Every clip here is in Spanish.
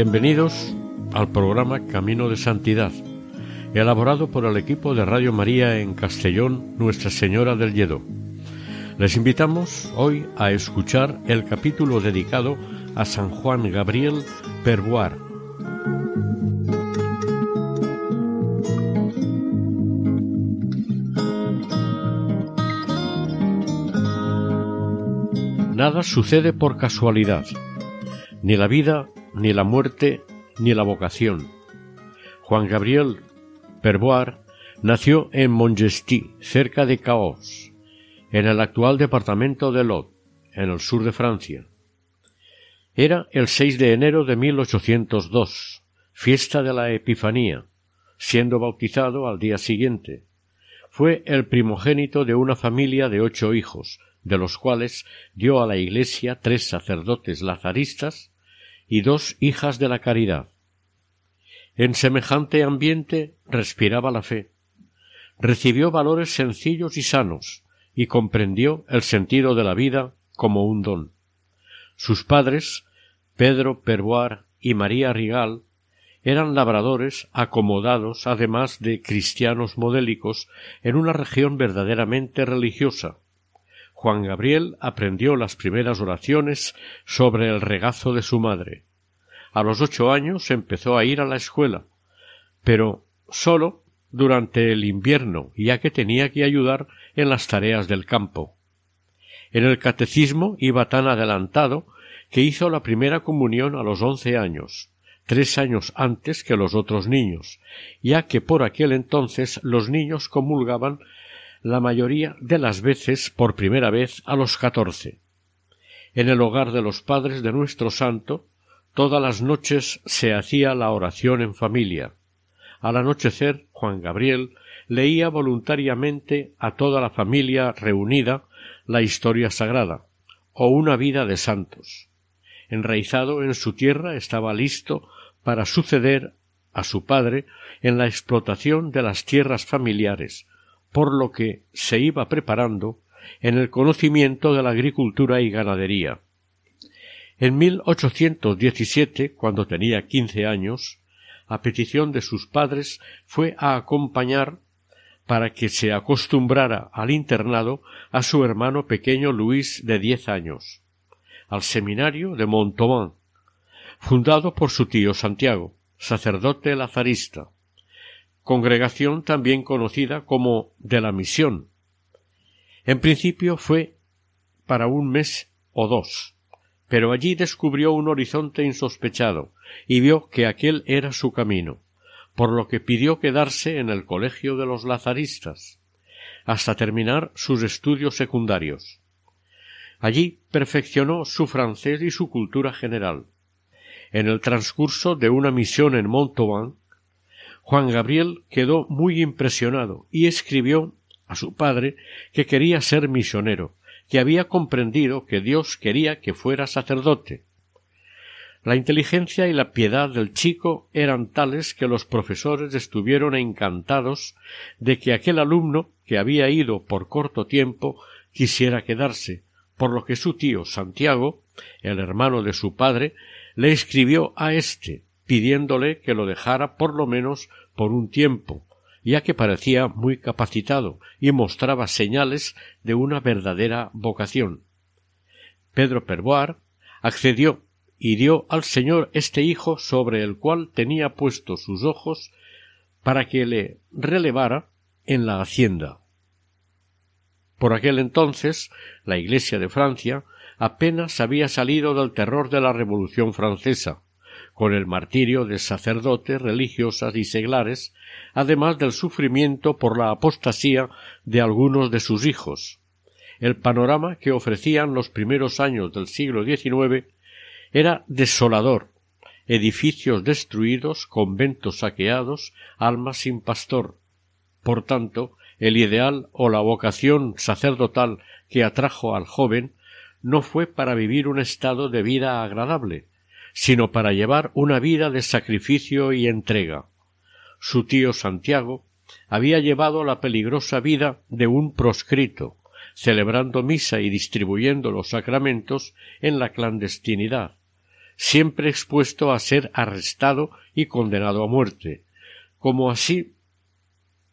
Bienvenidos al programa Camino de Santidad, elaborado por el equipo de Radio María en Castellón, Nuestra Señora del Lledó. Les invitamos hoy a escuchar el capítulo dedicado a San Juan Gabriel Perboar. Nada sucede por casualidad, ni la vida ni la muerte, ni la vocación. Juan Gabriel Perboar nació en Montgesty, cerca de Caos, en el actual departamento de Lot, en el sur de Francia. Era el 6 de enero de 1802, fiesta de la Epifanía, siendo bautizado al día siguiente. Fue el primogénito de una familia de ocho hijos, de los cuales dio a la Iglesia tres sacerdotes lazaristas y dos hijas de la caridad. En semejante ambiente respiraba la fe. Recibió valores sencillos y sanos, y comprendió el sentido de la vida como un don. Sus padres, Pedro Perboar y María Rigal, eran labradores acomodados, además de cristianos modélicos, en una región verdaderamente religiosa, Juan Gabriel aprendió las primeras oraciones sobre el regazo de su madre. A los ocho años empezó a ir a la escuela, pero sólo durante el invierno, ya que tenía que ayudar en las tareas del campo. En el catecismo iba tan adelantado que hizo la primera comunión a los once años, tres años antes que los otros niños, ya que por aquel entonces los niños comulgaban la mayoría de las veces por primera vez a los catorce. En el hogar de los padres de nuestro santo, todas las noches se hacía la oración en familia. Al anochecer, Juan Gabriel leía voluntariamente a toda la familia reunida la historia sagrada, o una vida de santos. Enraizado en su tierra estaba listo para suceder a su padre en la explotación de las tierras familiares, por lo que se iba preparando en el conocimiento de la agricultura y ganadería. En 1817, cuando tenía quince años, a petición de sus padres fue a acompañar para que se acostumbrara al internado a su hermano pequeño Luis de diez años, al seminario de Montauban, fundado por su tío Santiago, sacerdote lazarista congregación también conocida como de la misión. En principio fue para un mes o dos, pero allí descubrió un horizonte insospechado y vio que aquel era su camino, por lo que pidió quedarse en el colegio de los lazaristas, hasta terminar sus estudios secundarios. Allí perfeccionó su francés y su cultura general. En el transcurso de una misión en Montauban Juan Gabriel quedó muy impresionado y escribió a su padre que quería ser misionero, que había comprendido que Dios quería que fuera sacerdote. La inteligencia y la piedad del chico eran tales que los profesores estuvieron encantados de que aquel alumno, que había ido por corto tiempo, quisiera quedarse, por lo que su tío Santiago, el hermano de su padre, le escribió a éste pidiéndole que lo dejara por lo menos por un tiempo, ya que parecía muy capacitado y mostraba señales de una verdadera vocación. Pedro Perboar accedió y dio al Señor este hijo sobre el cual tenía puestos sus ojos para que le relevara en la hacienda. Por aquel entonces la Iglesia de Francia apenas había salido del terror de la Revolución francesa, con el martirio de sacerdotes, religiosas y seglares, además del sufrimiento por la apostasía de algunos de sus hijos. El panorama que ofrecían los primeros años del siglo XIX era desolador, edificios destruidos, conventos saqueados, almas sin pastor. Por tanto, el ideal o la vocación sacerdotal que atrajo al joven no fue para vivir un estado de vida agradable, sino para llevar una vida de sacrificio y entrega. Su tío Santiago había llevado la peligrosa vida de un proscrito, celebrando misa y distribuyendo los sacramentos en la clandestinidad, siempre expuesto a ser arrestado y condenado a muerte, como así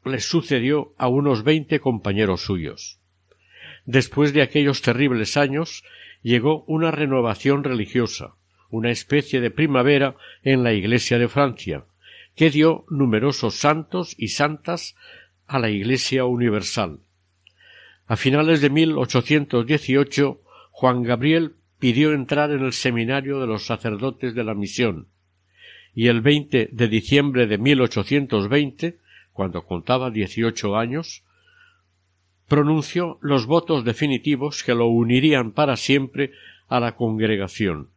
le sucedió a unos veinte compañeros suyos. Después de aquellos terribles años llegó una renovación religiosa, una especie de primavera en la Iglesia de Francia, que dio numerosos santos y santas a la Iglesia universal. A finales de 1818, Juan Gabriel pidió entrar en el seminario de los sacerdotes de la misión, y el 20 de diciembre de 1820, cuando contaba dieciocho años, pronunció los votos definitivos que lo unirían para siempre a la congregación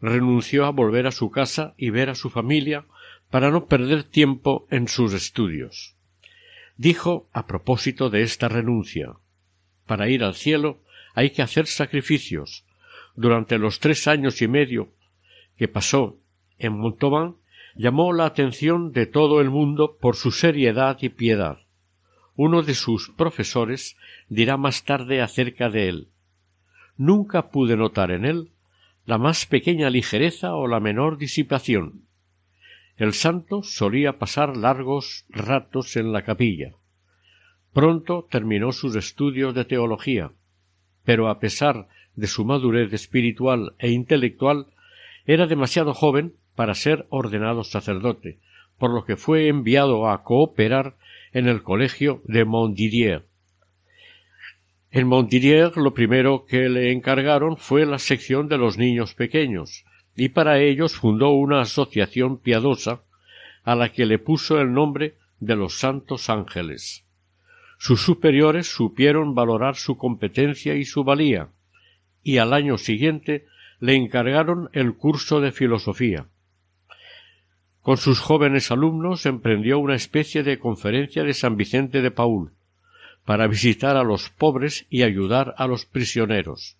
renunció a volver a su casa y ver a su familia para no perder tiempo en sus estudios. Dijo a propósito de esta renuncia Para ir al cielo hay que hacer sacrificios. Durante los tres años y medio que pasó en Montauban llamó la atención de todo el mundo por su seriedad y piedad. Uno de sus profesores dirá más tarde acerca de él Nunca pude notar en él la más pequeña ligereza o la menor disipación. El santo solía pasar largos ratos en la capilla. Pronto terminó sus estudios de teología, pero a pesar de su madurez espiritual e intelectual, era demasiado joven para ser ordenado sacerdote, por lo que fue enviado a cooperar en el colegio de Montdidier. En Montdidier lo primero que le encargaron fue la sección de los niños pequeños, y para ellos fundó una asociación piadosa a la que le puso el nombre de los Santos Ángeles. Sus superiores supieron valorar su competencia y su valía, y al año siguiente le encargaron el curso de filosofía. Con sus jóvenes alumnos emprendió una especie de conferencia de San Vicente de Paul, para visitar a los pobres y ayudar a los prisioneros.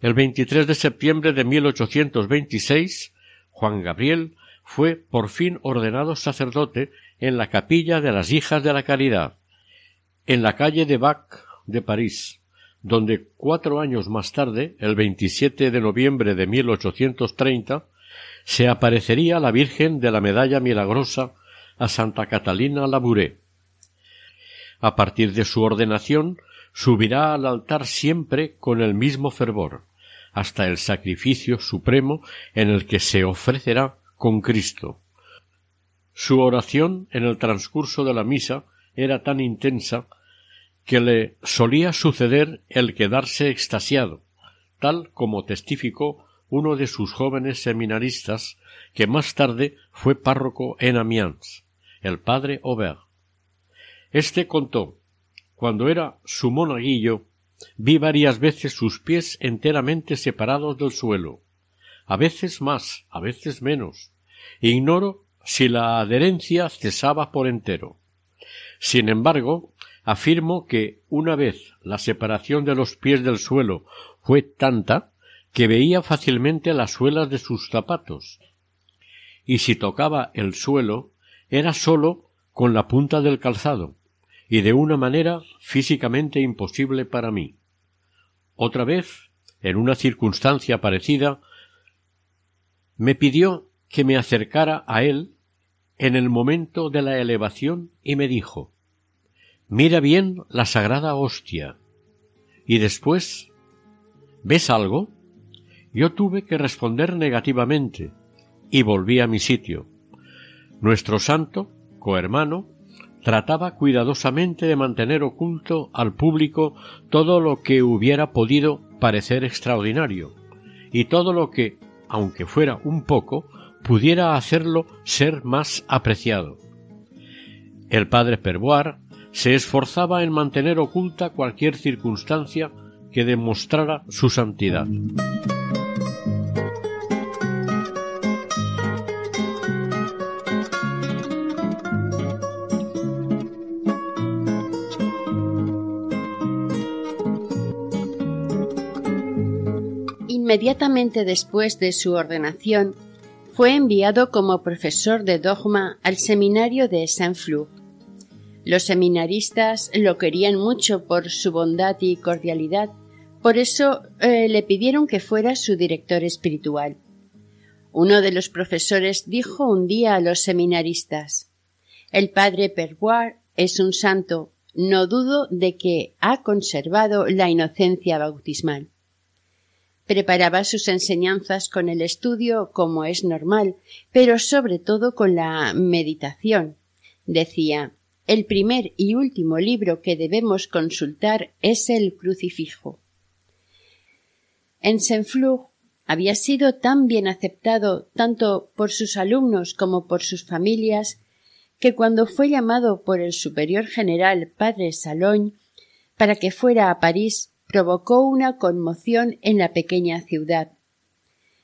El 23 de septiembre de 1826, Juan Gabriel fue por fin ordenado sacerdote en la capilla de las Hijas de la Caridad, en la calle de Bac de París, donde cuatro años más tarde, el 27 de noviembre de 1830, se aparecería la Virgen de la Medalla Milagrosa a Santa Catalina Labouré a partir de su ordenación, subirá al altar siempre con el mismo fervor, hasta el sacrificio supremo en el que se ofrecerá con Cristo. Su oración en el transcurso de la misa era tan intensa que le solía suceder el quedarse extasiado, tal como testificó uno de sus jóvenes seminaristas que más tarde fue párroco en Amiens, el padre Aubert. Este contó cuando era su monaguillo vi varias veces sus pies enteramente separados del suelo, a veces más, a veces menos. Ignoro si la adherencia cesaba por entero. Sin embargo, afirmo que una vez la separación de los pies del suelo fue tanta que veía fácilmente las suelas de sus zapatos. Y si tocaba el suelo, era sólo con la punta del calzado, y de una manera físicamente imposible para mí. Otra vez, en una circunstancia parecida, me pidió que me acercara a él en el momento de la elevación y me dijo Mira bien la sagrada hostia. Y después ¿Ves algo? Yo tuve que responder negativamente y volví a mi sitio. Nuestro santo, cohermano, trataba cuidadosamente de mantener oculto al público todo lo que hubiera podido parecer extraordinario, y todo lo que aunque fuera un poco, pudiera hacerlo ser más apreciado. El padre Perboir se esforzaba en mantener oculta cualquier circunstancia que demostrara su santidad. Inmediatamente después de su ordenación, fue enviado como profesor de dogma al seminario de Saint-Flour. Los seminaristas lo querían mucho por su bondad y cordialidad, por eso eh, le pidieron que fuera su director espiritual. Uno de los profesores dijo un día a los seminaristas El padre Perboir es un santo, no dudo de que ha conservado la inocencia bautismal. Preparaba sus enseñanzas con el estudio, como es normal, pero sobre todo con la meditación. Decía el primer y último libro que debemos consultar es el Crucifijo. En Saint-Flour había sido tan bien aceptado tanto por sus alumnos como por sus familias que cuando fue llamado por el superior general padre Salogne para que fuera a París provocó una conmoción en la pequeña ciudad.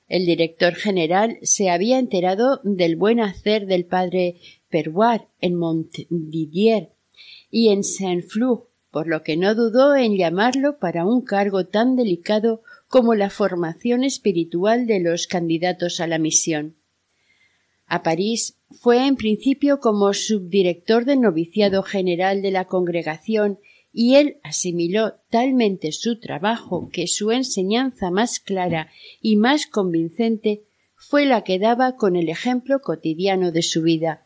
El director general se había enterado del buen hacer del padre Perroir en Montdidier y en Saint-Flour, por lo que no dudó en llamarlo para un cargo tan delicado como la formación espiritual de los candidatos a la misión. A París fue en principio como subdirector del noviciado general de la congregación y él asimiló talmente su trabajo que su enseñanza más clara y más convincente fue la que daba con el ejemplo cotidiano de su vida.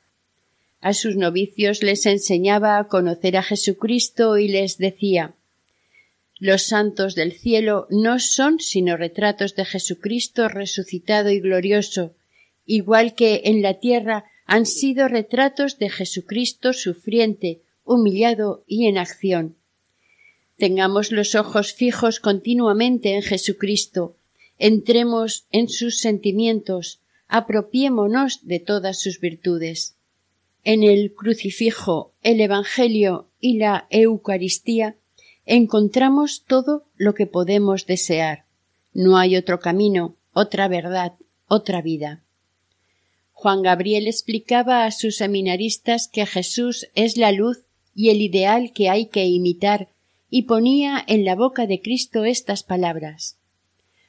A sus novicios les enseñaba a conocer a Jesucristo y les decía Los santos del cielo no son sino retratos de Jesucristo resucitado y glorioso, igual que en la tierra han sido retratos de Jesucristo sufriente, humillado y en acción. Tengamos los ojos fijos continuamente en Jesucristo, entremos en sus sentimientos, apropiémonos de todas sus virtudes. En el crucifijo, el Evangelio y la Eucaristía encontramos todo lo que podemos desear. No hay otro camino, otra verdad, otra vida. Juan Gabriel explicaba a sus seminaristas que Jesús es la luz y el ideal que hay que imitar y ponía en la boca de Cristo estas palabras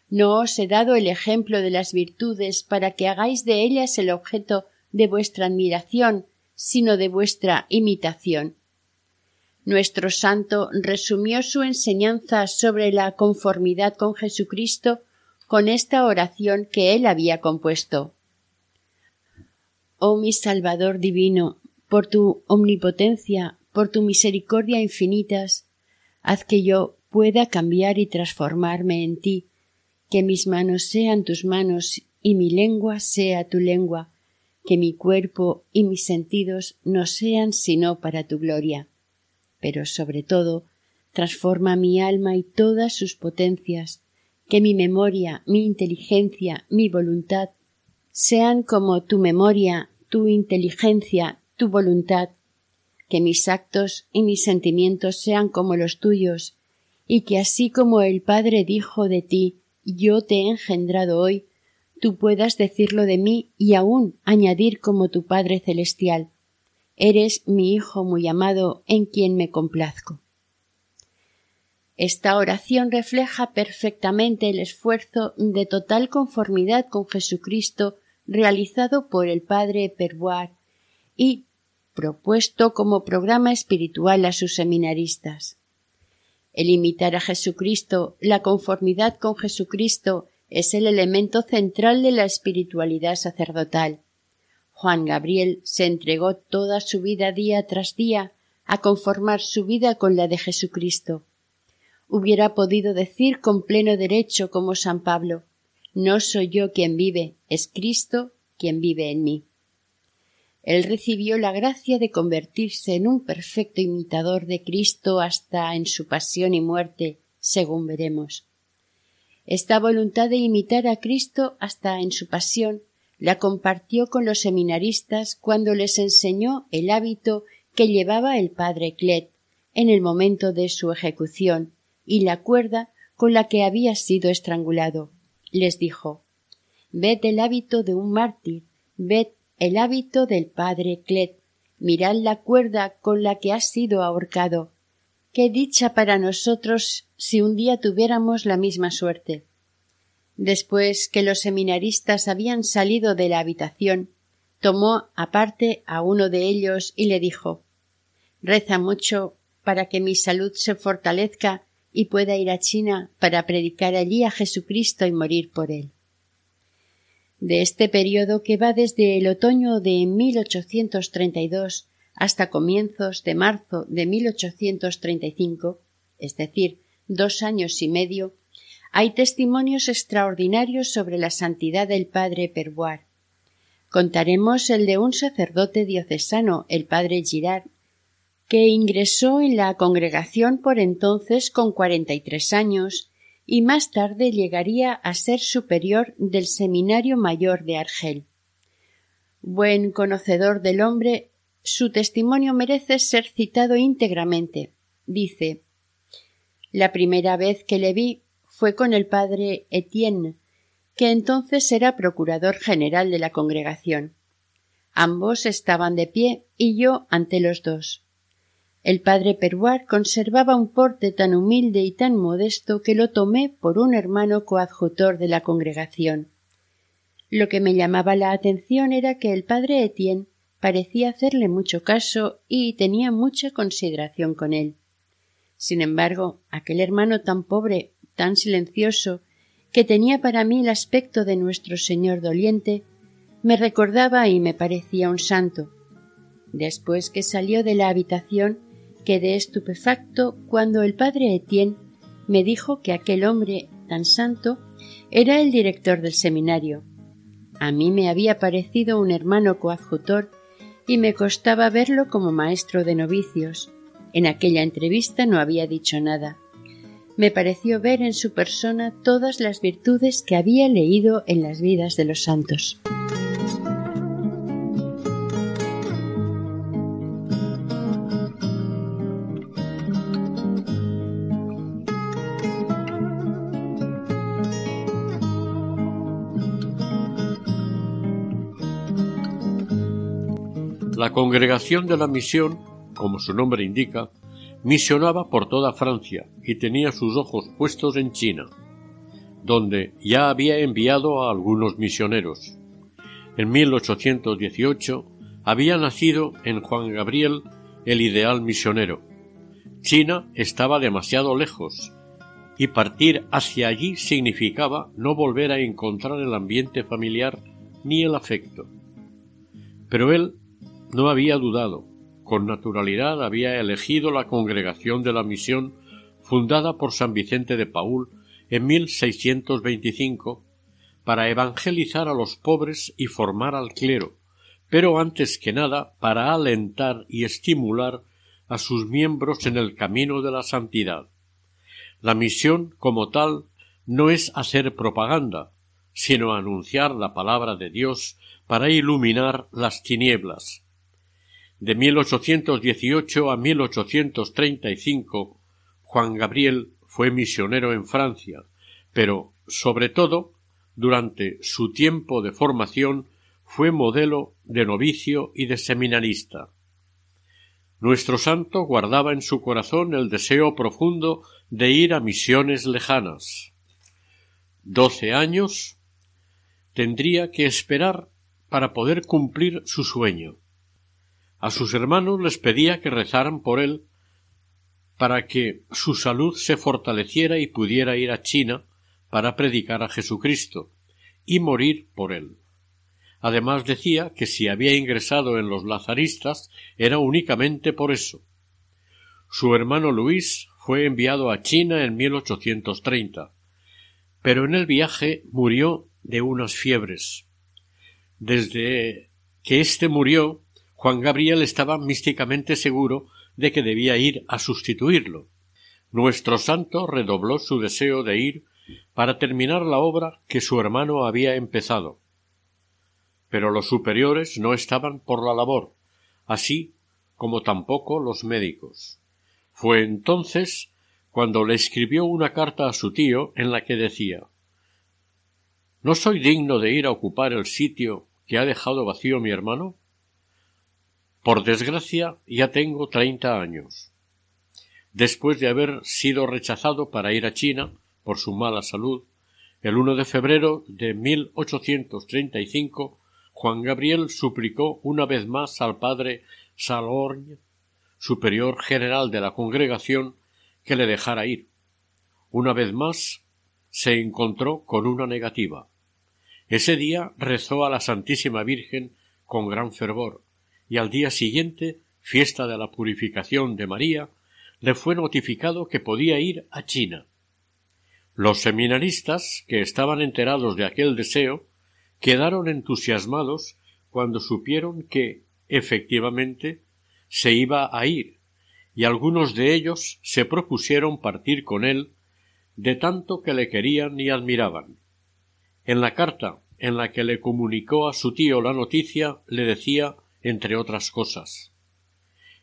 No os he dado el ejemplo de las virtudes para que hagáis de ellas el objeto de vuestra admiración, sino de vuestra imitación. Nuestro santo resumió su enseñanza sobre la conformidad con Jesucristo con esta oración que él había compuesto. Oh mi Salvador divino, por tu omnipotencia, por tu misericordia infinitas, haz que yo pueda cambiar y transformarme en ti, que mis manos sean tus manos y mi lengua sea tu lengua, que mi cuerpo y mis sentidos no sean sino para tu gloria. Pero sobre todo, transforma mi alma y todas sus potencias, que mi memoria, mi inteligencia, mi voluntad sean como tu memoria, tu inteligencia, tu voluntad, que mis actos y mis sentimientos sean como los tuyos, y que así como el Padre dijo de ti, yo te he engendrado hoy, tú puedas decirlo de mí y aún añadir como tu Padre celestial. Eres mi Hijo muy amado en quien me complazco. Esta oración refleja perfectamente el esfuerzo de total conformidad con Jesucristo realizado por el Padre Perboir y propuesto como programa espiritual a sus seminaristas. El imitar a Jesucristo, la conformidad con Jesucristo, es el elemento central de la espiritualidad sacerdotal. Juan Gabriel se entregó toda su vida día tras día a conformar su vida con la de Jesucristo. Hubiera podido decir con pleno derecho como San Pablo No soy yo quien vive, es Cristo quien vive en mí él recibió la gracia de convertirse en un perfecto imitador de Cristo hasta en su pasión y muerte, según veremos. Esta voluntad de imitar a Cristo hasta en su pasión la compartió con los seminaristas cuando les enseñó el hábito que llevaba el padre Clet en el momento de su ejecución y la cuerda con la que había sido estrangulado. Les dijo Ved el hábito de un mártir, ved el hábito del padre Clet, mirad la cuerda con la que ha sido ahorcado. Qué dicha para nosotros si un día tuviéramos la misma suerte. Después que los seminaristas habían salido de la habitación, tomó aparte a uno de ellos y le dijo Reza mucho para que mi salud se fortalezca y pueda ir a China para predicar allí a Jesucristo y morir por él. De este periodo que va desde el otoño de 1832 hasta comienzos de marzo de 1835, es decir, dos años y medio, hay testimonios extraordinarios sobre la santidad del padre Perboir. Contaremos el de un sacerdote diocesano, el padre Girard, que ingresó en la congregación por entonces con cuarenta y tres años y más tarde llegaría a ser superior del Seminario Mayor de Argel. Buen conocedor del hombre, su testimonio merece ser citado íntegramente. Dice La primera vez que le vi fue con el padre Etienne, que entonces era procurador general de la congregación. Ambos estaban de pie y yo ante los dos. El padre Perboir conservaba un porte tan humilde y tan modesto que lo tomé por un hermano coadjutor de la congregación. Lo que me llamaba la atención era que el padre Etienne parecía hacerle mucho caso y tenía mucha consideración con él. Sin embargo, aquel hermano tan pobre, tan silencioso, que tenía para mí el aspecto de nuestro Señor doliente, me recordaba y me parecía un santo. Después que salió de la habitación, Quedé estupefacto cuando el padre Etienne me dijo que aquel hombre tan santo era el director del seminario. A mí me había parecido un hermano coadjutor y me costaba verlo como maestro de novicios. En aquella entrevista no había dicho nada. Me pareció ver en su persona todas las virtudes que había leído en las vidas de los santos. La congregación de la misión, como su nombre indica, misionaba por toda Francia y tenía sus ojos puestos en China, donde ya había enviado a algunos misioneros. En 1818 había nacido en Juan Gabriel el ideal misionero. China estaba demasiado lejos y partir hacia allí significaba no volver a encontrar el ambiente familiar ni el afecto. Pero él no había dudado. Con naturalidad había elegido la congregación de la misión fundada por San Vicente de Paul en 1625 para evangelizar a los pobres y formar al clero, pero antes que nada para alentar y estimular a sus miembros en el camino de la santidad. La misión como tal no es hacer propaganda, sino anunciar la palabra de Dios para iluminar las tinieblas, de 1818 a 1835, Juan Gabriel fue misionero en Francia, pero, sobre todo, durante su tiempo de formación, fue modelo de novicio y de seminarista. Nuestro santo guardaba en su corazón el deseo profundo de ir a misiones lejanas. Doce años tendría que esperar para poder cumplir su sueño. A sus hermanos les pedía que rezaran por él para que su salud se fortaleciera y pudiera ir a China para predicar a Jesucristo y morir por él. Además decía que si había ingresado en los lazaristas era únicamente por eso. Su hermano Luis fue enviado a China en 1830, pero en el viaje murió de unas fiebres. Desde que éste murió, Juan Gabriel estaba místicamente seguro de que debía ir a sustituirlo. Nuestro santo redobló su deseo de ir para terminar la obra que su hermano había empezado. Pero los superiores no estaban por la labor, así como tampoco los médicos. Fue entonces cuando le escribió una carta a su tío en la que decía ¿No soy digno de ir a ocupar el sitio que ha dejado vacío mi hermano? Por desgracia ya tengo treinta años. Después de haber sido rechazado para ir a China por su mala salud, el 1 de febrero de 1835 Juan Gabriel suplicó una vez más al padre Salorgne, superior general de la congregación, que le dejara ir. Una vez más se encontró con una negativa. Ese día rezó a la Santísima Virgen con gran fervor, y al día siguiente, fiesta de la purificación de María, le fue notificado que podía ir a China. Los seminaristas, que estaban enterados de aquel deseo, quedaron entusiasmados cuando supieron que, efectivamente, se iba a ir y algunos de ellos se propusieron partir con él de tanto que le querían y admiraban. En la carta en la que le comunicó a su tío la noticia le decía, entre otras cosas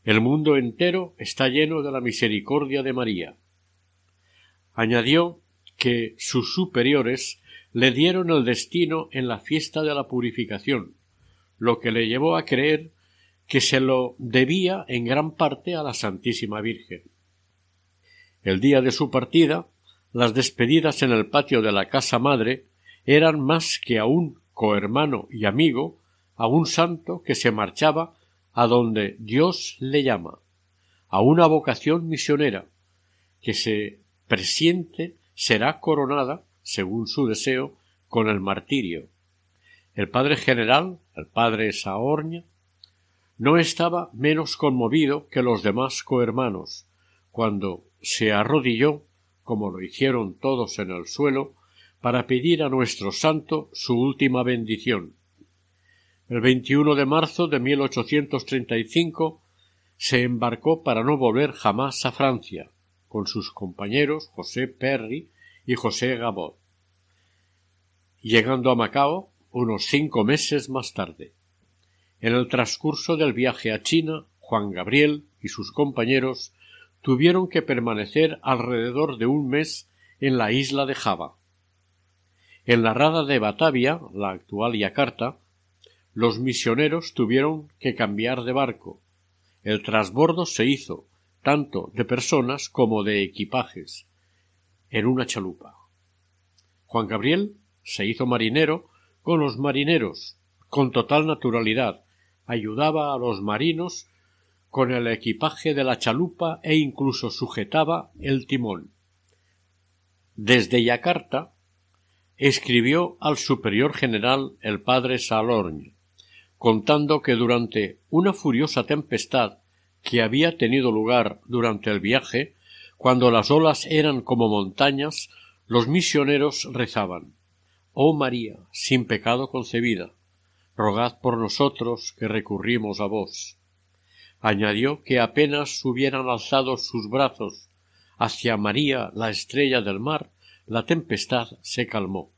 El mundo entero está lleno de la misericordia de María. Añadió que sus superiores le dieron el destino en la fiesta de la purificación, lo que le llevó a creer que se lo debía en gran parte a la Santísima Virgen. El día de su partida, las despedidas en el patio de la casa madre eran más que a un cohermano y amigo, a un santo que se marchaba a donde Dios le llama, a una vocación misionera, que se presiente será coronada, según su deseo, con el martirio. El padre general, el padre Saorña, no estaba menos conmovido que los demás cohermanos, cuando se arrodilló, como lo hicieron todos en el suelo, para pedir a nuestro santo su última bendición. El 21 de marzo de 1835 se embarcó para no volver jamás a Francia, con sus compañeros José Perry y José Gabot, llegando a Macao unos cinco meses más tarde. En el transcurso del viaje a China, Juan Gabriel y sus compañeros tuvieron que permanecer alrededor de un mes en la isla de Java. En la rada de Batavia, la actual Yakarta, los misioneros tuvieron que cambiar de barco. El trasbordo se hizo tanto de personas como de equipajes en una chalupa. Juan Gabriel se hizo marinero con los marineros, con total naturalidad, ayudaba a los marinos con el equipaje de la chalupa e incluso sujetaba el timón. Desde Yakarta escribió al superior general el padre Salorn, contando que durante una furiosa tempestad que había tenido lugar durante el viaje, cuando las olas eran como montañas, los misioneros rezaban Oh María, sin pecado concebida, rogad por nosotros que recurrimos a vos. Añadió que apenas hubieran alzado sus brazos hacia María, la estrella del mar, la tempestad se calmó.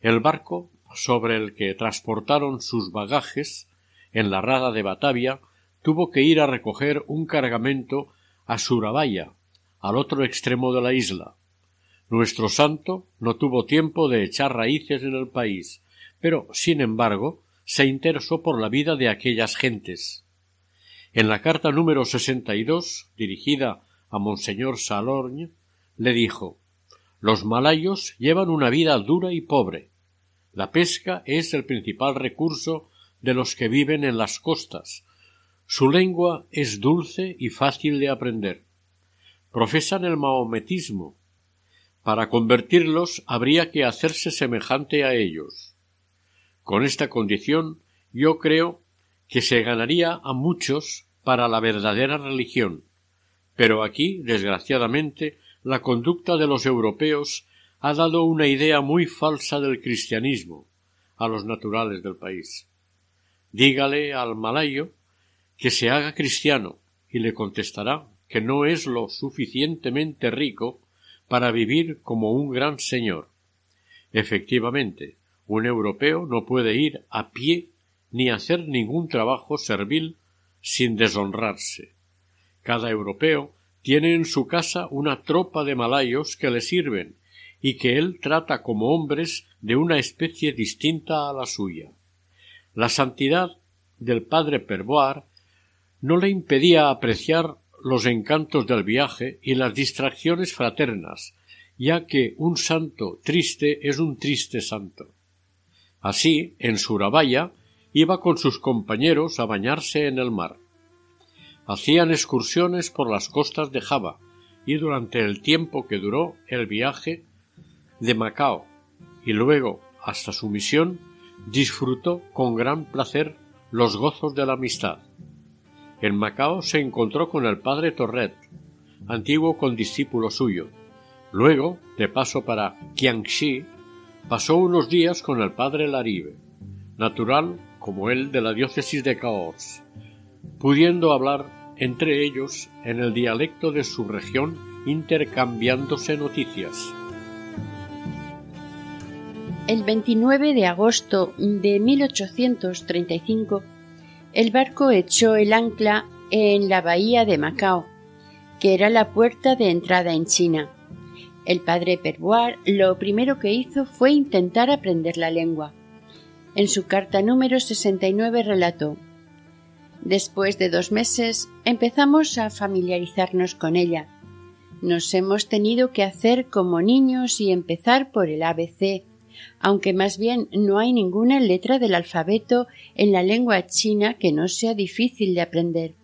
El barco sobre el que transportaron sus bagajes en la rada de Batavia tuvo que ir a recoger un cargamento a Surabaya, al otro extremo de la isla. Nuestro santo no tuvo tiempo de echar raíces en el país, pero, sin embargo, se interesó por la vida de aquellas gentes. En la carta número sesenta y dos, dirigida a Monseñor Salorgne, le dijo Los malayos llevan una vida dura y pobre. La pesca es el principal recurso de los que viven en las costas. Su lengua es dulce y fácil de aprender. Profesan el mahometismo. Para convertirlos habría que hacerse semejante a ellos. Con esta condición yo creo que se ganaría a muchos para la verdadera religión. Pero aquí, desgraciadamente, la conducta de los europeos ha dado una idea muy falsa del cristianismo a los naturales del país. Dígale al malayo que se haga cristiano y le contestará que no es lo suficientemente rico para vivir como un gran señor. Efectivamente, un europeo no puede ir a pie ni hacer ningún trabajo servil sin deshonrarse. Cada europeo tiene en su casa una tropa de malayos que le sirven y que él trata como hombres de una especie distinta a la suya. La santidad del padre Perboar no le impedía apreciar los encantos del viaje y las distracciones fraternas, ya que un santo triste es un triste santo. Así, en Surabaya, iba con sus compañeros a bañarse en el mar. Hacían excursiones por las costas de Java y durante el tiempo que duró el viaje de Macao y luego hasta su misión disfrutó con gran placer los gozos de la amistad. En Macao se encontró con el padre Torret, antiguo condiscípulo suyo. Luego, de paso para Qiangxi, pasó unos días con el padre Larive, natural como él de la diócesis de Caors, pudiendo hablar entre ellos en el dialecto de su región intercambiándose noticias. El 29 de agosto de 1835, el barco echó el ancla en la bahía de Macao, que era la puerta de entrada en China. El padre Perboir lo primero que hizo fue intentar aprender la lengua. En su carta número 69 relató Después de dos meses empezamos a familiarizarnos con ella. Nos hemos tenido que hacer como niños y empezar por el ABC, aunque más bien no hay ninguna letra del alfabeto en la lengua china que no sea difícil de aprender.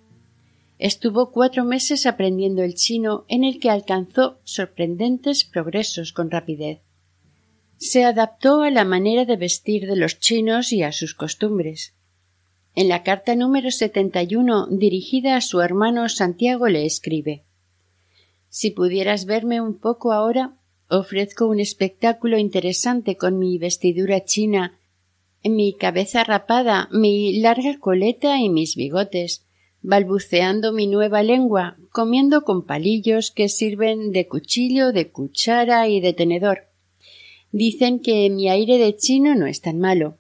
Estuvo cuatro meses aprendiendo el chino en el que alcanzó sorprendentes progresos con rapidez. Se adaptó a la manera de vestir de los chinos y a sus costumbres. En la carta número 71 dirigida a su hermano Santiago le escribe Si pudieras verme un poco ahora, Ofrezco un espectáculo interesante con mi vestidura china, mi cabeza rapada, mi larga coleta y mis bigotes, balbuceando mi nueva lengua, comiendo con palillos que sirven de cuchillo, de cuchara y de tenedor. Dicen que mi aire de chino no es tan malo.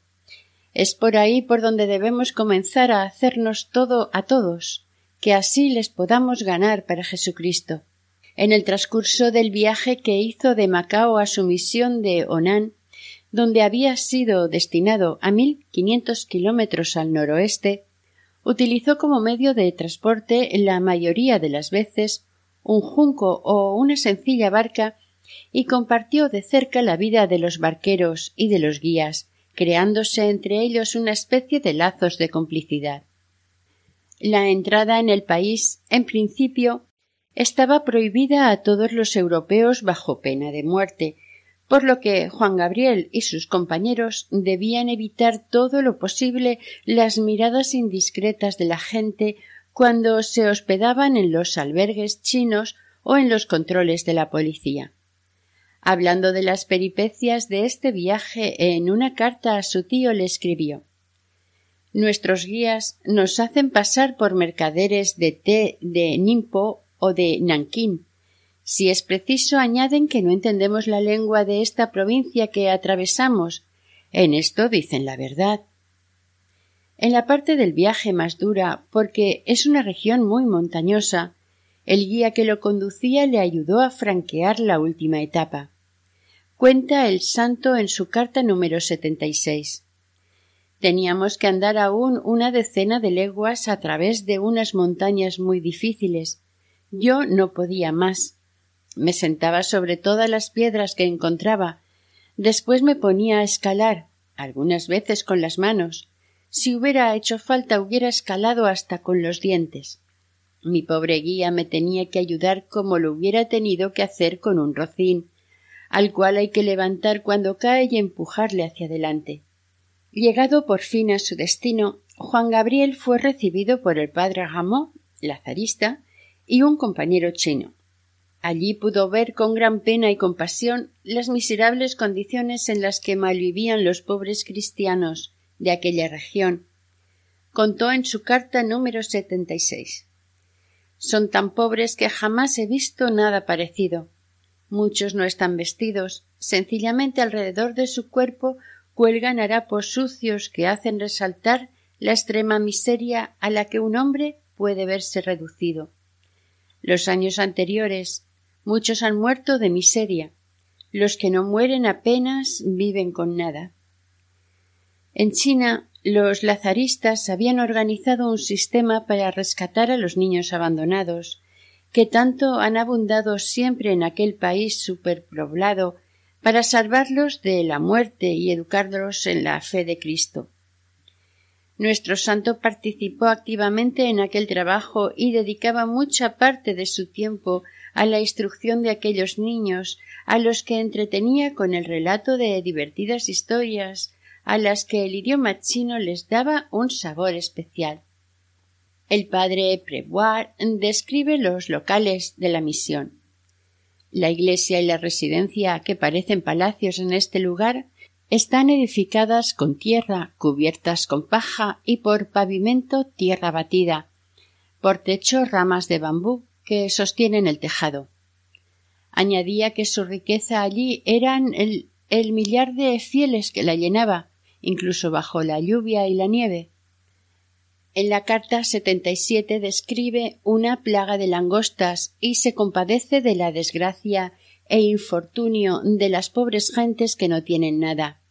Es por ahí por donde debemos comenzar a hacernos todo a todos, que así les podamos ganar para Jesucristo. En el transcurso del viaje que hizo de Macao a su misión de Onan, donde había sido destinado a mil quinientos kilómetros al noroeste, utilizó como medio de transporte la mayoría de las veces un junco o una sencilla barca y compartió de cerca la vida de los barqueros y de los guías, creándose entre ellos una especie de lazos de complicidad. La entrada en el país, en principio, estaba prohibida a todos los europeos bajo pena de muerte, por lo que Juan Gabriel y sus compañeros debían evitar todo lo posible las miradas indiscretas de la gente cuando se hospedaban en los albergues chinos o en los controles de la policía. Hablando de las peripecias de este viaje en una carta a su tío le escribió Nuestros guías nos hacen pasar por mercaderes de té de Nimpo o de Nankín. Si es preciso, añaden que no entendemos la lengua de esta provincia que atravesamos. En esto dicen la verdad. En la parte del viaje más dura, porque es una región muy montañosa, el guía que lo conducía le ayudó a franquear la última etapa. Cuenta el santo en su carta número 76. Teníamos que andar aún una decena de leguas a través de unas montañas muy difíciles, yo no podía más. Me sentaba sobre todas las piedras que encontraba. Después me ponía a escalar, algunas veces con las manos. Si hubiera hecho falta hubiera escalado hasta con los dientes. Mi pobre guía me tenía que ayudar como lo hubiera tenido que hacer con un rocín, al cual hay que levantar cuando cae y empujarle hacia adelante. Llegado por fin a su destino, Juan Gabriel fue recibido por el padre Ramón, lazarista, y un compañero chino. Allí pudo ver con gran pena y compasión las miserables condiciones en las que malvivían los pobres cristianos de aquella región. Contó en su carta número 76. Son tan pobres que jamás he visto nada parecido. Muchos no están vestidos, sencillamente alrededor de su cuerpo cuelgan harapos sucios que hacen resaltar la extrema miseria a la que un hombre puede verse reducido. Los años anteriores muchos han muerto de miseria, los que no mueren apenas viven con nada. En China los lazaristas habían organizado un sistema para rescatar a los niños abandonados, que tanto han abundado siempre en aquel país superpoblado para salvarlos de la muerte y educarlos en la fe de Cristo. Nuestro santo participó activamente en aquel trabajo y dedicaba mucha parte de su tiempo a la instrucción de aquellos niños, a los que entretenía con el relato de divertidas historias, a las que el idioma chino les daba un sabor especial. El padre Prevoir describe los locales de la misión. La iglesia y la residencia, que parecen palacios en este lugar, están edificadas con tierra, cubiertas con paja y por pavimento tierra batida, por techo ramas de bambú que sostienen el tejado. Añadía que su riqueza allí eran el, el millar de fieles que la llenaba, incluso bajo la lluvia y la nieve. En la carta 77 describe una plaga de langostas y se compadece de la desgracia e infortunio de las pobres gentes que no tienen nada.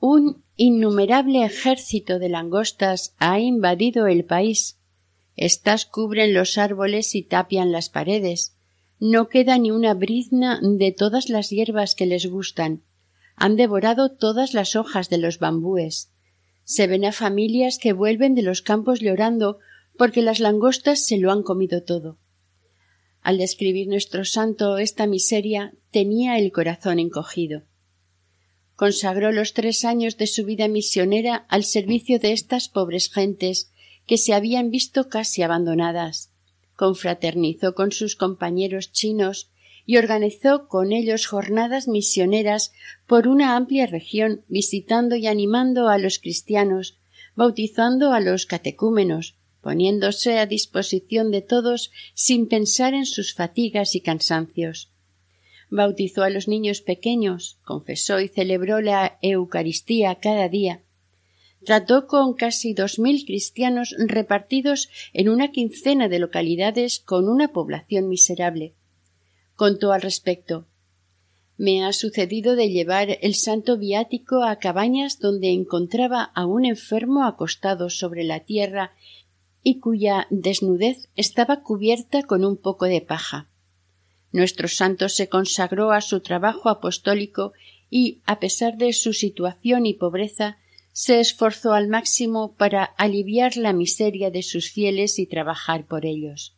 Un innumerable ejército de langostas ha invadido el país. Estas cubren los árboles y tapian las paredes. No queda ni una brizna de todas las hierbas que les gustan. Han devorado todas las hojas de los bambúes. Se ven a familias que vuelven de los campos llorando porque las langostas se lo han comido todo. Al describir nuestro santo esta miseria tenía el corazón encogido. Consagró los tres años de su vida misionera al servicio de estas pobres gentes que se habían visto casi abandonadas. Confraternizó con sus compañeros chinos y organizó con ellos jornadas misioneras por una amplia región, visitando y animando a los cristianos, bautizando a los catecúmenos, poniéndose a disposición de todos sin pensar en sus fatigas y cansancios. Bautizó a los niños pequeños, confesó y celebró la Eucaristía cada día. Trató con casi dos mil cristianos repartidos en una quincena de localidades con una población miserable contó al respecto. Me ha sucedido de llevar el santo viático a cabañas donde encontraba a un enfermo acostado sobre la tierra y cuya desnudez estaba cubierta con un poco de paja. Nuestro santo se consagró a su trabajo apostólico y, a pesar de su situación y pobreza, se esforzó al máximo para aliviar la miseria de sus fieles y trabajar por ellos.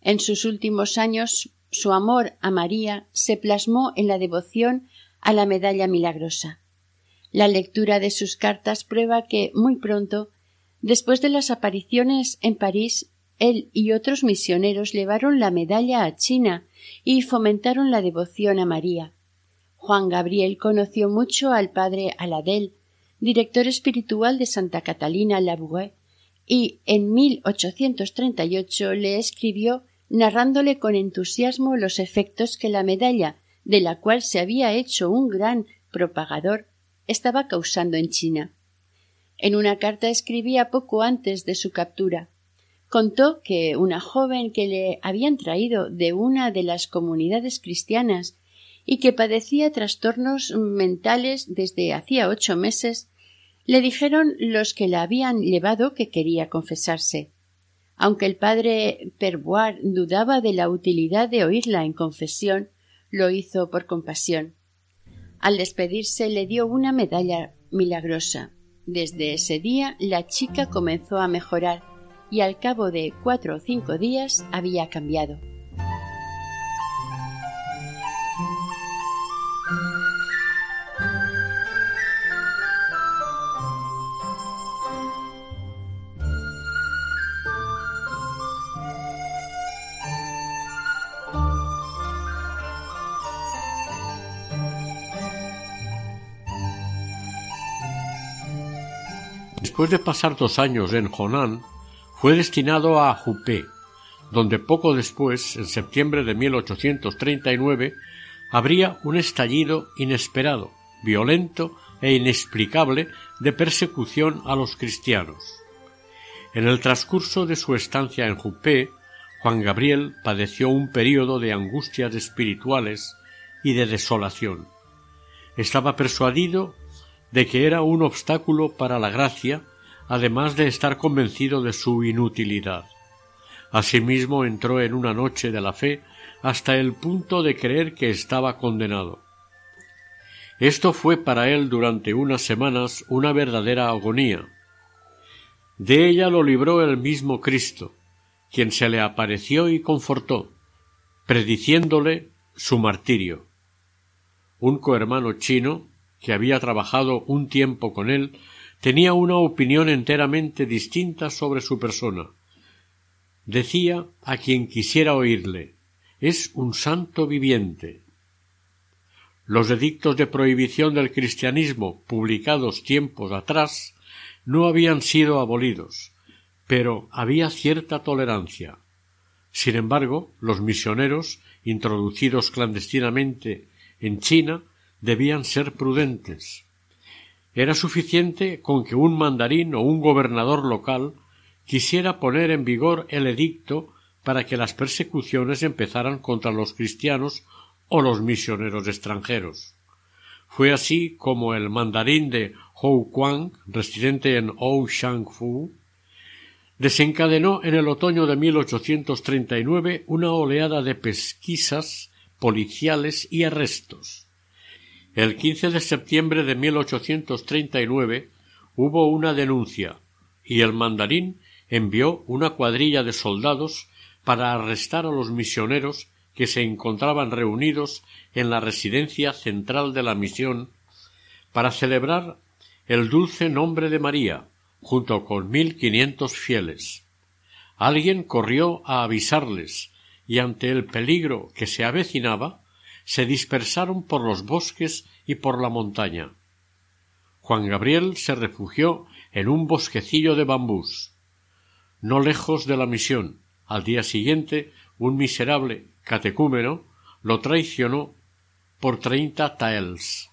En sus últimos años su amor a María se plasmó en la devoción a la medalla milagrosa. La lectura de sus cartas prueba que muy pronto, después de las apariciones en París, él y otros misioneros llevaron la medalla a China y fomentaron la devoción a María. Juan Gabriel conoció mucho al padre Aladel, director espiritual de Santa Catalina Labouré, y en 1838 le escribió narrándole con entusiasmo los efectos que la medalla, de la cual se había hecho un gran propagador, estaba causando en China. En una carta escribía poco antes de su captura. Contó que una joven que le habían traído de una de las comunidades cristianas y que padecía trastornos mentales desde hacía ocho meses, le dijeron los que la habían llevado que quería confesarse. Aunque el padre Perboir dudaba de la utilidad de oírla en confesión, lo hizo por compasión. Al despedirse le dio una medalla milagrosa. Desde ese día la chica comenzó a mejorar y al cabo de cuatro o cinco días había cambiado. Después de pasar dos años en Honan, fue destinado a Hupé, donde poco después, en septiembre de 1839, habría un estallido inesperado, violento e inexplicable de persecución a los cristianos. En el transcurso de su estancia en Juppé, Juan Gabriel padeció un período de angustias espirituales y de desolación. Estaba persuadido de que era un obstáculo para la gracia, además de estar convencido de su inutilidad. Asimismo entró en una noche de la fe hasta el punto de creer que estaba condenado. Esto fue para él durante unas semanas una verdadera agonía. De ella lo libró el mismo Cristo, quien se le apareció y confortó, prediciéndole su martirio. Un cohermano chino, que había trabajado un tiempo con él, tenía una opinión enteramente distinta sobre su persona. Decía a quien quisiera oírle es un santo viviente. Los edictos de prohibición del cristianismo publicados tiempos atrás no habían sido abolidos, pero había cierta tolerancia. Sin embargo, los misioneros, introducidos clandestinamente en China, debían ser prudentes. Era suficiente con que un mandarín o un gobernador local quisiera poner en vigor el edicto para que las persecuciones empezaran contra los cristianos o los misioneros extranjeros. Fue así como el mandarín de Hou Quang, residente en Shangfu, desencadenó en el otoño de 1839 una oleada de pesquisas policiales y arrestos. El 15 de septiembre de 1839 hubo una denuncia y el mandarín envió una cuadrilla de soldados para arrestar a los misioneros que se encontraban reunidos en la residencia central de la misión para celebrar el dulce nombre de María, junto con mil quinientos fieles. Alguien corrió a avisarles, y ante el peligro que se avecinaba, se dispersaron por los bosques y por la montaña. Juan Gabriel se refugió en un bosquecillo de bambús, no lejos de la misión. Al día siguiente, un miserable catecúmeno lo traicionó por treinta taels.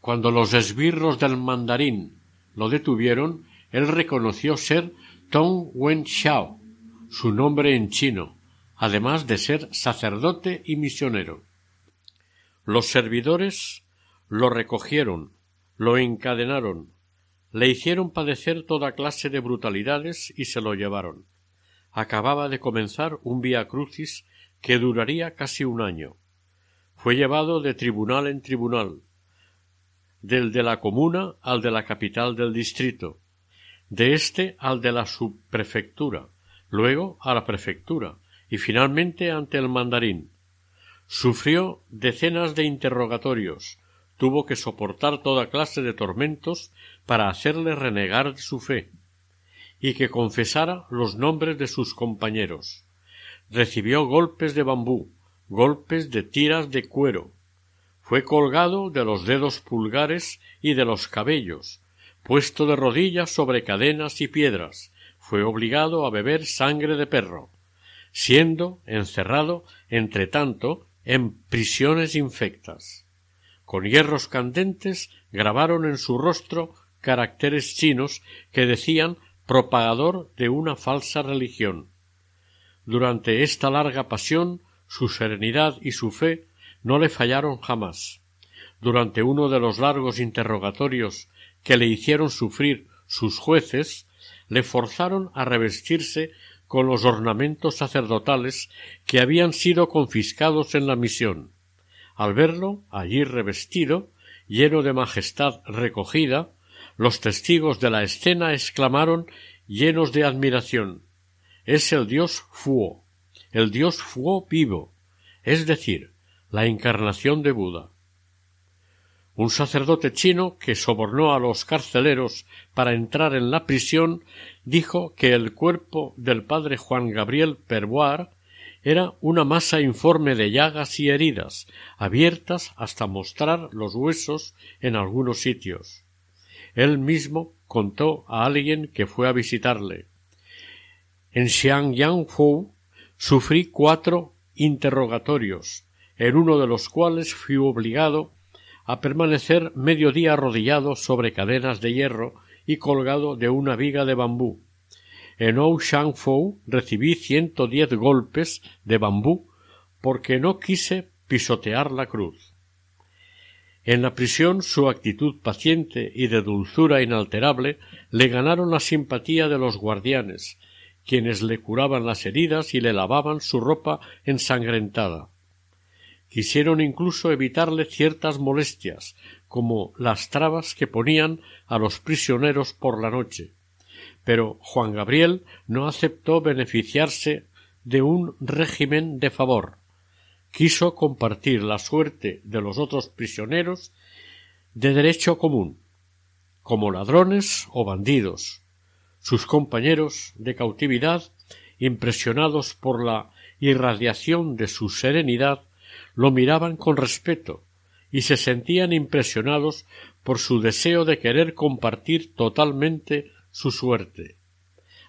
Cuando los esbirros del mandarín lo detuvieron, él reconoció ser Tong Wen Xiao, su nombre en chino, además de ser sacerdote y misionero. Los servidores lo recogieron, lo encadenaron, le hicieron padecer toda clase de brutalidades y se lo llevaron. Acababa de comenzar un vía crucis que duraría casi un año. Fue llevado de tribunal en tribunal, del de la comuna al de la capital del distrito, de éste al de la subprefectura, luego a la prefectura y finalmente ante el mandarín. Sufrió decenas de interrogatorios, tuvo que soportar toda clase de tormentos para hacerle renegar de su fe, y que confesara los nombres de sus compañeros. Recibió golpes de bambú, golpes de tiras de cuero. Fue colgado de los dedos pulgares y de los cabellos, puesto de rodillas sobre cadenas y piedras, fue obligado a beber sangre de perro, siendo encerrado, entre tanto, en prisiones infectas. Con hierros candentes grabaron en su rostro caracteres chinos que decían propagador de una falsa religión. Durante esta larga pasión su serenidad y su fe no le fallaron jamás. Durante uno de los largos interrogatorios que le hicieron sufrir sus jueces, le forzaron a revestirse con los ornamentos sacerdotales que habían sido confiscados en la misión. Al verlo allí revestido, lleno de majestad recogida, los testigos de la escena exclamaron llenos de admiración Es el dios Fuo, el dios Fuo vivo, es decir, la encarnación de Buda. Un sacerdote chino que sobornó a los carceleros para entrar en la prisión dijo que el cuerpo del padre Juan Gabriel Perboir era una masa informe de llagas y heridas, abiertas hasta mostrar los huesos en algunos sitios. Él mismo contó a alguien que fue a visitarle. En Xiangyangfu sufrí cuatro interrogatorios, en uno de los cuales fui obligado a permanecer medio día arrodillado sobre cadenas de hierro y colgado de una viga de bambú. En Fou recibí ciento diez golpes de bambú porque no quise pisotear la cruz. En la prisión su actitud paciente y de dulzura inalterable le ganaron la simpatía de los guardianes, quienes le curaban las heridas y le lavaban su ropa ensangrentada. Quisieron incluso evitarle ciertas molestias, como las trabas que ponían a los prisioneros por la noche. Pero Juan Gabriel no aceptó beneficiarse de un régimen de favor. Quiso compartir la suerte de los otros prisioneros de derecho común, como ladrones o bandidos. Sus compañeros de cautividad, impresionados por la irradiación de su serenidad, lo miraban con respeto y se sentían impresionados por su deseo de querer compartir totalmente su suerte.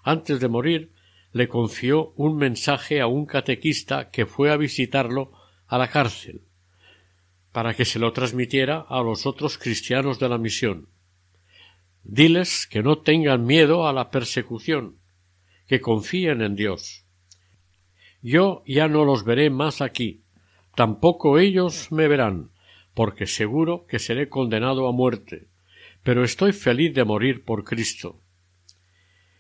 Antes de morir, le confió un mensaje a un catequista que fue a visitarlo a la cárcel, para que se lo transmitiera a los otros cristianos de la misión. Diles que no tengan miedo a la persecución, que confíen en Dios. Yo ya no los veré más aquí, tampoco ellos me verán, porque seguro que seré condenado a muerte, pero estoy feliz de morir por Cristo.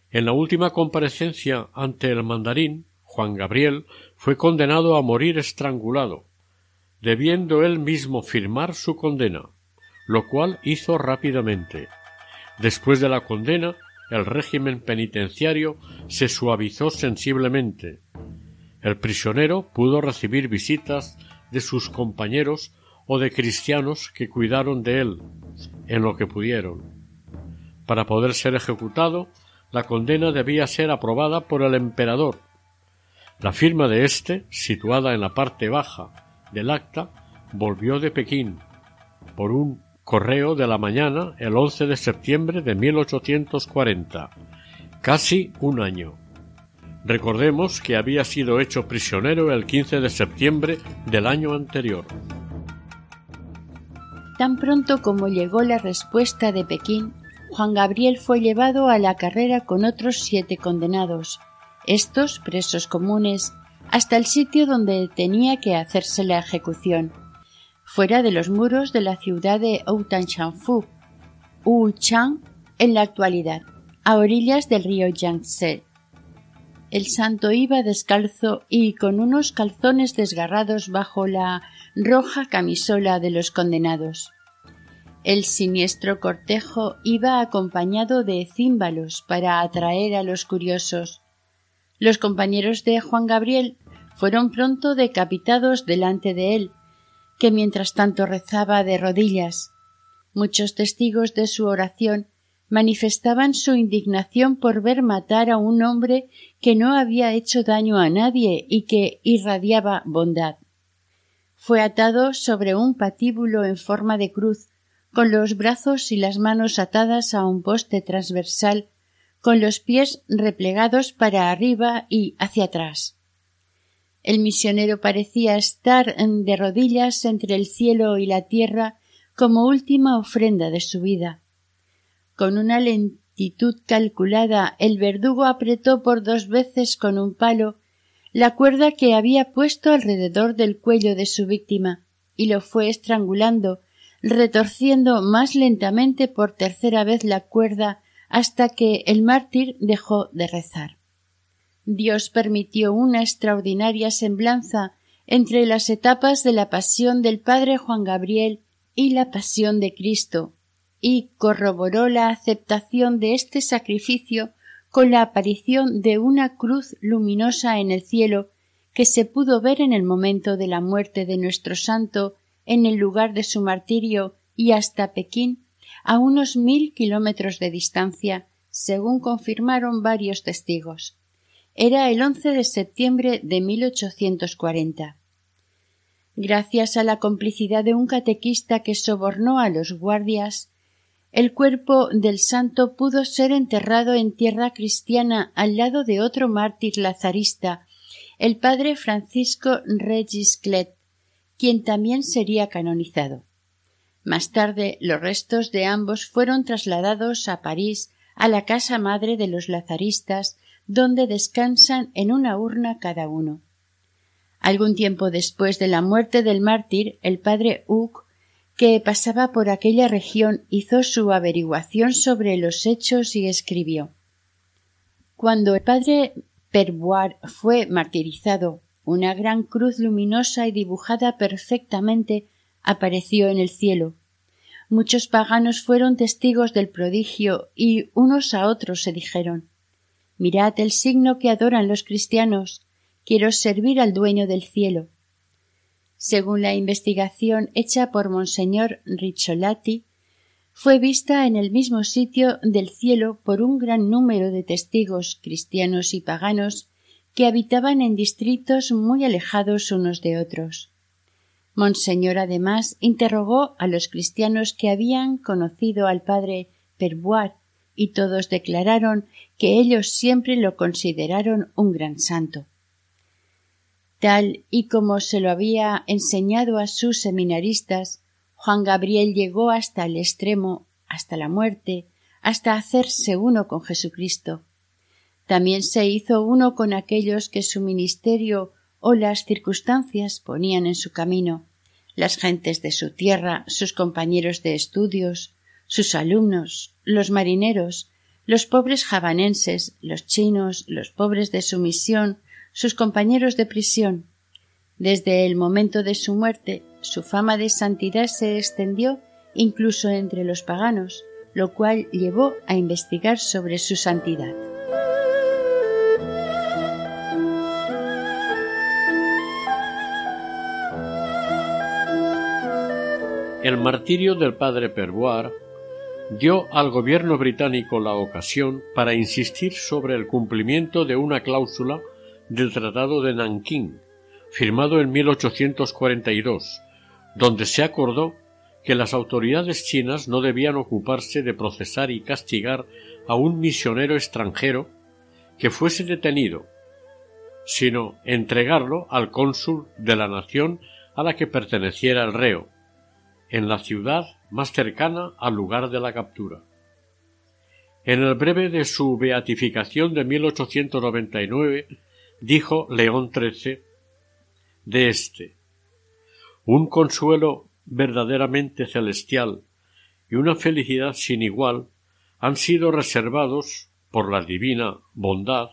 En la última comparecencia ante el mandarín, Juan Gabriel fue condenado a morir estrangulado, debiendo él mismo firmar su condena, lo cual hizo rápidamente. Después de la condena, el régimen penitenciario se suavizó sensiblemente. El prisionero pudo recibir visitas de sus compañeros o de cristianos que cuidaron de él en lo que pudieron. Para poder ser ejecutado, la condena debía ser aprobada por el emperador. La firma de éste, situada en la parte baja del acta, volvió de Pekín por un correo de la mañana el 11 de septiembre de 1840, casi un año. Recordemos que había sido hecho prisionero el 15 de septiembre del año anterior. Tan pronto como llegó la respuesta de Pekín, Juan Gabriel fue llevado a la carrera con otros siete condenados, estos presos comunes, hasta el sitio donde tenía que hacerse la ejecución, fuera de los muros de la ciudad de Outanchangfu, Wuchang en la actualidad, a orillas del río Yangtze. El santo iba descalzo y con unos calzones desgarrados bajo la roja camisola de los condenados. El siniestro cortejo iba acompañado de címbalos para atraer a los curiosos. Los compañeros de Juan Gabriel fueron pronto decapitados delante de él, que mientras tanto rezaba de rodillas. Muchos testigos de su oración manifestaban su indignación por ver matar a un hombre que no había hecho daño a nadie y que irradiaba bondad. Fue atado sobre un patíbulo en forma de cruz con los brazos y las manos atadas a un poste transversal, con los pies replegados para arriba y hacia atrás. El misionero parecía estar de rodillas entre el cielo y la tierra como última ofrenda de su vida. Con una lentitud calculada, el verdugo apretó por dos veces con un palo la cuerda que había puesto alrededor del cuello de su víctima y lo fue estrangulando retorciendo más lentamente por tercera vez la cuerda hasta que el mártir dejó de rezar. Dios permitió una extraordinaria semblanza entre las etapas de la pasión del Padre Juan Gabriel y la pasión de Cristo, y corroboró la aceptación de este sacrificio con la aparición de una cruz luminosa en el cielo que se pudo ver en el momento de la muerte de nuestro santo en el lugar de su martirio y hasta Pekín, a unos mil kilómetros de distancia, según confirmaron varios testigos. Era el 11 de septiembre de 1840. Gracias a la complicidad de un catequista que sobornó a los guardias, el cuerpo del santo pudo ser enterrado en tierra cristiana al lado de otro mártir lazarista el padre Francisco Regis Clet, quien también sería canonizado. Más tarde los restos de ambos fueron trasladados a París a la casa madre de los lazaristas, donde descansan en una urna cada uno. Algún tiempo después de la muerte del mártir, el padre Hug, que pasaba por aquella región, hizo su averiguación sobre los hechos y escribió Cuando el padre Perboir fue martirizado, una gran cruz luminosa y dibujada perfectamente apareció en el cielo. Muchos paganos fueron testigos del prodigio y unos a otros se dijeron Mirad el signo que adoran los cristianos. Quiero servir al dueño del cielo. Según la investigación hecha por Monseñor Ricciolati, fue vista en el mismo sitio del cielo por un gran número de testigos cristianos y paganos que habitaban en distritos muy alejados unos de otros. Monseñor además interrogó a los cristianos que habían conocido al padre Perbois y todos declararon que ellos siempre lo consideraron un gran santo. Tal y como se lo había enseñado a sus seminaristas, Juan Gabriel llegó hasta el extremo, hasta la muerte, hasta hacerse uno con Jesucristo. También se hizo uno con aquellos que su ministerio o las circunstancias ponían en su camino, las gentes de su tierra, sus compañeros de estudios, sus alumnos, los marineros, los pobres javanenses, los chinos, los pobres de su misión, sus compañeros de prisión. Desde el momento de su muerte, su fama de santidad se extendió incluso entre los paganos, lo cual llevó a investigar sobre su santidad. El martirio del padre Perboir dio al gobierno británico la ocasión para insistir sobre el cumplimiento de una cláusula del Tratado de Nankín, firmado en 1842, donde se acordó que las autoridades chinas no debían ocuparse de procesar y castigar a un misionero extranjero que fuese detenido, sino entregarlo al cónsul de la nación a la que perteneciera el reo, en la ciudad más cercana al lugar de la captura. En el breve de su beatificación de 1899 dijo León XIII de éste un consuelo verdaderamente celestial y una felicidad sin igual han sido reservados por la divina bondad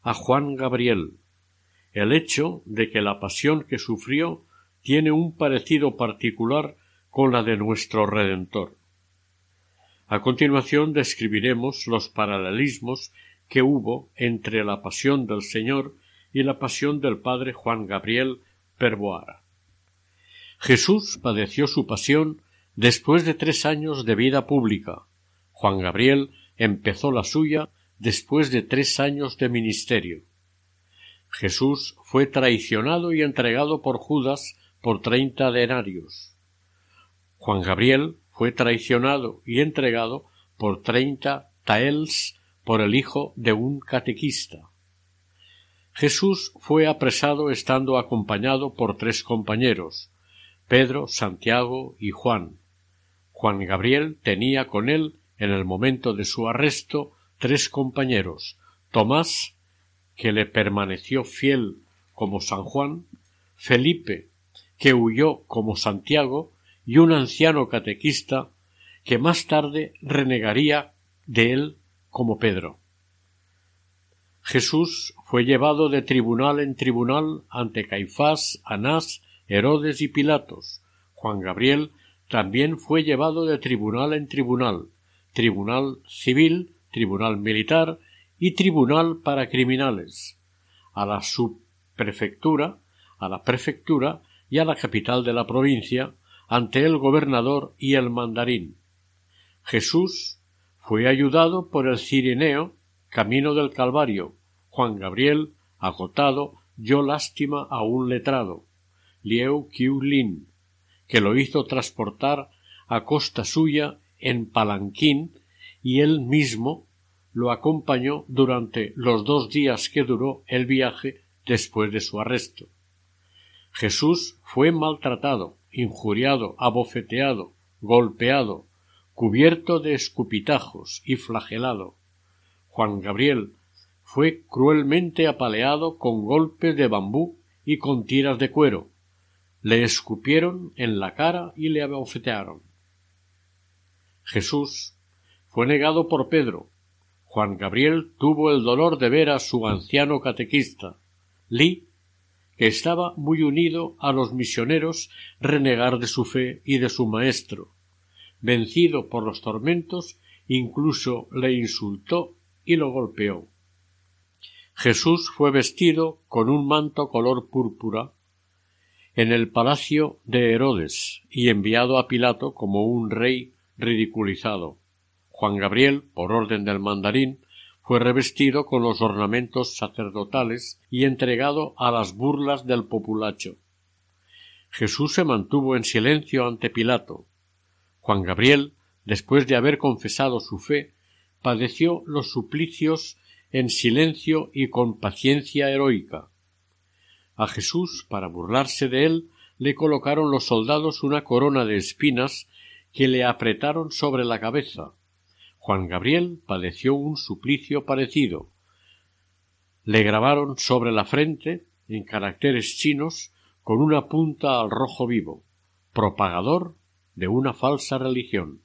a Juan Gabriel. El hecho de que la pasión que sufrió tiene un parecido particular con la de nuestro Redentor. A continuación describiremos los paralelismos que hubo entre la pasión del Señor y la pasión del Padre Juan Gabriel Perboara. Jesús padeció su pasión después de tres años de vida pública. Juan Gabriel empezó la suya después de tres años de ministerio. Jesús fue traicionado y entregado por Judas por treinta denarios. Juan Gabriel fue traicionado y entregado por treinta taels por el hijo de un catequista. Jesús fue apresado estando acompañado por tres compañeros, Pedro, Santiago y Juan. Juan Gabriel tenía con él, en el momento de su arresto, tres compañeros, Tomás, que le permaneció fiel como San Juan, Felipe, que huyó como Santiago, y un anciano catequista que más tarde renegaría de él como Pedro. Jesús fue llevado de tribunal en tribunal ante Caifás, Anás, Herodes y Pilatos. Juan Gabriel también fue llevado de tribunal en tribunal, tribunal civil, tribunal militar y tribunal para criminales, a la subprefectura, a la prefectura y a la capital de la provincia, ante el gobernador y el mandarín. Jesús fue ayudado por el cirineo camino del Calvario. Juan Gabriel, agotado, dio lástima a un letrado, Lieu Lin, que lo hizo transportar a costa suya en palanquín y él mismo lo acompañó durante los dos días que duró el viaje después de su arresto. Jesús fue maltratado, injuriado, abofeteado, golpeado, cubierto de escupitajos y flagelado. Juan Gabriel fue cruelmente apaleado con golpes de bambú y con tiras de cuero. Le escupieron en la cara y le abofetearon. Jesús fue negado por Pedro. Juan Gabriel tuvo el dolor de ver a su anciano catequista, Li, que estaba muy unido a los misioneros, renegar de su fe y de su maestro. Vencido por los tormentos, incluso le insultó y lo golpeó. Jesús fue vestido con un manto color púrpura en el palacio de Herodes y enviado a Pilato como un rey ridiculizado. Juan Gabriel, por orden del mandarín, fue revestido con los ornamentos sacerdotales y entregado a las burlas del populacho. Jesús se mantuvo en silencio ante Pilato. Juan Gabriel, después de haber confesado su fe, padeció los suplicios en silencio y con paciencia heroica. A Jesús, para burlarse de él, le colocaron los soldados una corona de espinas que le apretaron sobre la cabeza. Juan Gabriel padeció un suplicio parecido. Le grabaron sobre la frente, en caracteres chinos, con una punta al rojo vivo, propagador de una falsa religión.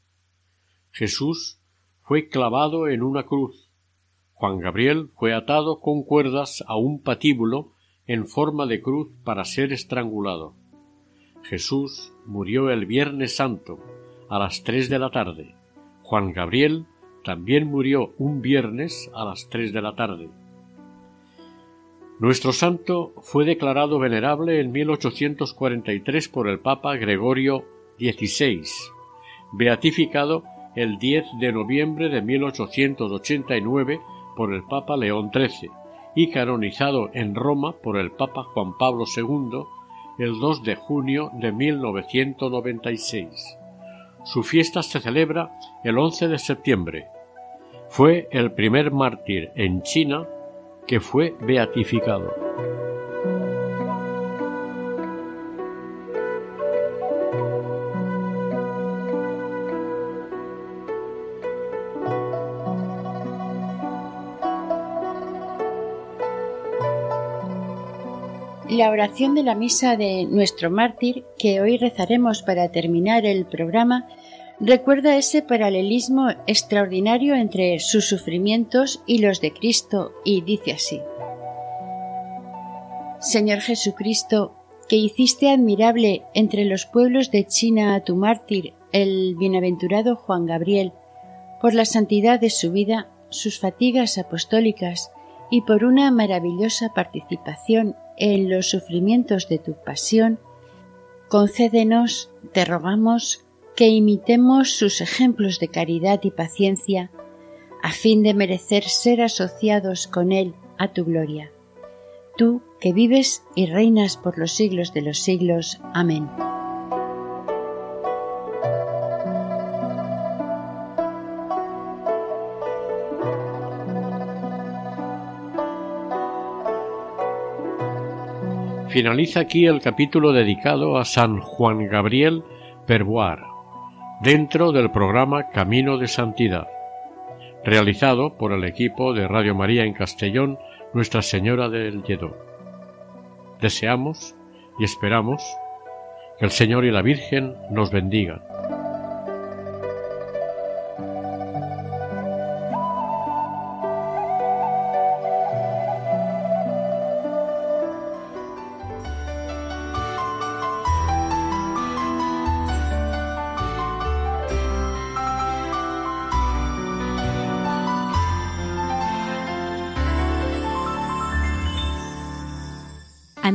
Jesús fue clavado en una cruz, Juan Gabriel fue atado con cuerdas a un patíbulo en forma de cruz para ser estrangulado. Jesús murió el Viernes Santo a las tres de la tarde. Juan Gabriel también murió un viernes a las tres de la tarde. Nuestro santo fue declarado venerable en 1843 por el Papa Gregorio XVI, beatificado el 10 de noviembre de 1889 por el Papa León XIII y canonizado en Roma por el Papa Juan Pablo II el 2 de junio de 1996. Su fiesta se celebra el 11 de septiembre. Fue el primer mártir en China que fue beatificado. La oración de la misa de nuestro mártir, que hoy rezaremos para terminar el programa, recuerda ese paralelismo extraordinario entre sus sufrimientos y los de Cristo y dice así. Señor Jesucristo, que hiciste admirable entre los pueblos de China a tu mártir, el bienaventurado Juan Gabriel, por la santidad de su vida, sus fatigas apostólicas y por una maravillosa participación en los sufrimientos de tu pasión, concédenos, te rogamos, que imitemos sus ejemplos de caridad y paciencia, a fin de merecer ser asociados con Él a tu gloria. Tú que vives y reinas por los siglos de los siglos. Amén. Finaliza aquí el capítulo dedicado a San Juan Gabriel Perboar, dentro del programa Camino de Santidad, realizado por el equipo de Radio María en Castellón, Nuestra Señora del Lledó. Deseamos y esperamos que el Señor y la Virgen nos bendigan